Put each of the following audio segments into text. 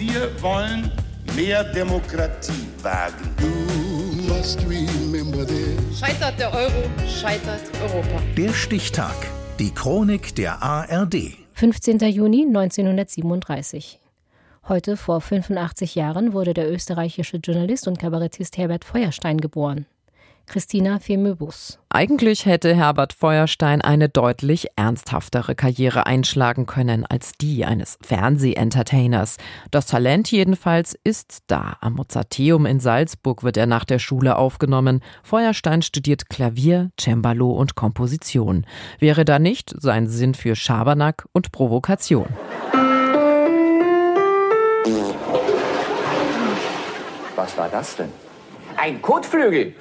Wir wollen mehr Demokratie wagen. Scheitert der Euro, scheitert Europa. Der Stichtag. Die Chronik der ARD. 15. Juni 1937. Heute vor 85 Jahren wurde der österreichische Journalist und Kabarettist Herbert Feuerstein geboren. Christina Femöbus. Eigentlich hätte Herbert Feuerstein eine deutlich ernsthaftere Karriere einschlagen können als die eines Fernsehentertainers. Das Talent jedenfalls ist da. Am Mozarteum in Salzburg wird er nach der Schule aufgenommen. Feuerstein studiert Klavier, Cembalo und Komposition. Wäre da nicht sein Sinn für Schabernack und Provokation. Was war das denn? Ein Kotflügel!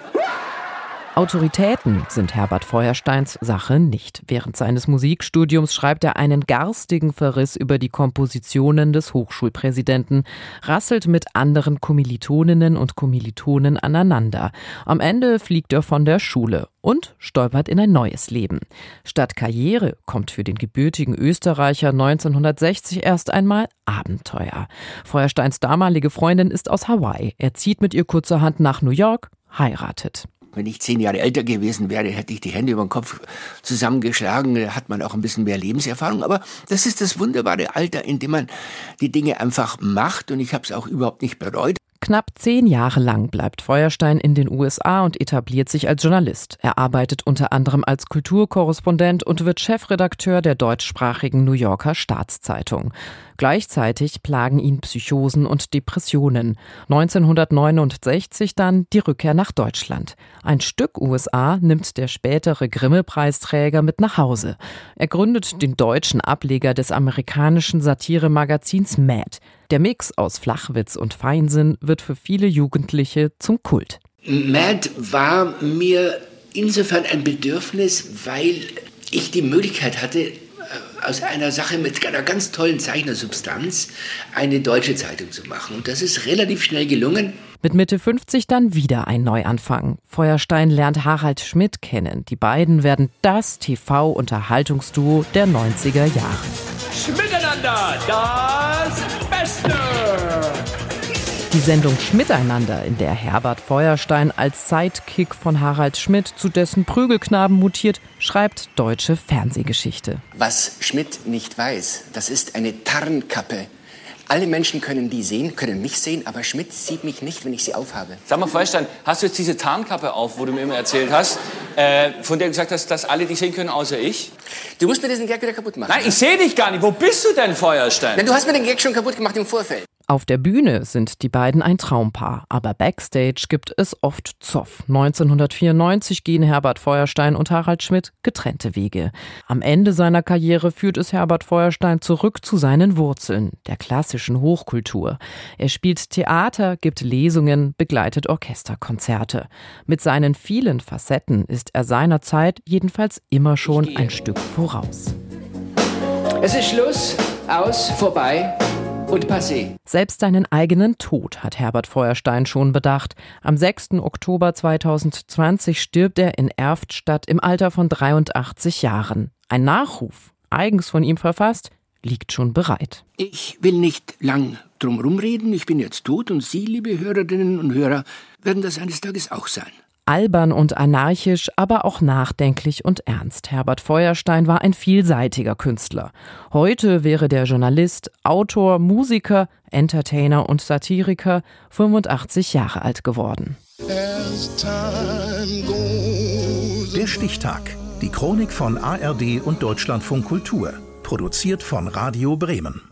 Autoritäten sind Herbert Feuersteins Sache nicht. Während seines Musikstudiums schreibt er einen garstigen Verriss über die Kompositionen des Hochschulpräsidenten, rasselt mit anderen Kommilitoninnen und Kommilitonen aneinander. Am Ende fliegt er von der Schule und stolpert in ein neues Leben. Statt Karriere kommt für den gebürtigen Österreicher 1960 erst einmal Abenteuer. Feuersteins damalige Freundin ist aus Hawaii. Er zieht mit ihr kurzerhand nach New York, heiratet. Wenn ich zehn Jahre älter gewesen wäre, hätte ich die Hände über den Kopf zusammengeschlagen. Da hat man auch ein bisschen mehr Lebenserfahrung. Aber das ist das wunderbare Alter, in dem man die Dinge einfach macht. Und ich habe es auch überhaupt nicht bereut. Knapp zehn Jahre lang bleibt Feuerstein in den USA und etabliert sich als Journalist. Er arbeitet unter anderem als Kulturkorrespondent und wird Chefredakteur der deutschsprachigen New Yorker Staatszeitung. Gleichzeitig plagen ihn Psychosen und Depressionen. 1969 dann die Rückkehr nach Deutschland. Ein Stück USA nimmt der spätere Grimme-Preisträger mit nach Hause. Er gründet den deutschen Ableger des amerikanischen Satiremagazins Mad. Der Mix aus Flachwitz und Feinsinn wird für viele Jugendliche zum Kult. Mad war mir insofern ein Bedürfnis, weil ich die Möglichkeit hatte, äh, aus einer Sache mit einer ganz tollen Zeichnersubstanz eine deutsche Zeitung zu machen. Und das ist relativ schnell gelungen. Mit Mitte 50 dann wieder ein Neuanfang. Feuerstein lernt Harald Schmidt kennen. Die beiden werden das TV-Unterhaltungsduo der 90er Jahre. Miteinander das Beste! Die Sendung Schmiteinander, in der Herbert Feuerstein als Sidekick von Harald Schmidt zu dessen Prügelknaben mutiert, schreibt deutsche Fernsehgeschichte. Was Schmidt nicht weiß, das ist eine Tarnkappe. Alle Menschen können die sehen, können mich sehen, aber Schmidt sieht mich nicht, wenn ich sie aufhabe. Sag mal, Feuerstein, hast du jetzt diese Tarnkappe auf, wo du mir immer erzählt hast, äh, von der du gesagt hast, dass alle dich sehen können, außer ich? Du musst mir diesen Gag wieder kaputt machen. Nein, ich sehe dich gar nicht. Wo bist du denn, Feuerstein? Nein, du hast mir den Gag schon kaputt gemacht im Vorfeld. Auf der Bühne sind die beiden ein Traumpaar, aber backstage gibt es oft Zoff. 1994 gehen Herbert Feuerstein und Harald Schmidt getrennte Wege. Am Ende seiner Karriere führt es Herbert Feuerstein zurück zu seinen Wurzeln, der klassischen Hochkultur. Er spielt Theater, gibt Lesungen, begleitet Orchesterkonzerte. Mit seinen vielen Facetten ist er seiner Zeit jedenfalls immer schon ein Stück voraus. Es ist Schluss, aus, vorbei und passé. Selbst seinen eigenen Tod hat Herbert Feuerstein schon bedacht. Am 6. Oktober 2020 stirbt er in Erftstadt im Alter von 83 Jahren. Ein Nachruf, eigens von ihm verfasst, liegt schon bereit. Ich will nicht lang drum rumreden. Ich bin jetzt tot und Sie, liebe Hörerinnen und Hörer, werden das eines Tages auch sein. Albern und anarchisch, aber auch nachdenklich und ernst. Herbert Feuerstein war ein vielseitiger Künstler. Heute wäre der Journalist, Autor, Musiker, Entertainer und Satiriker 85 Jahre alt geworden. Der Stichtag. Die Chronik von ARD und Deutschlandfunk Kultur. Produziert von Radio Bremen.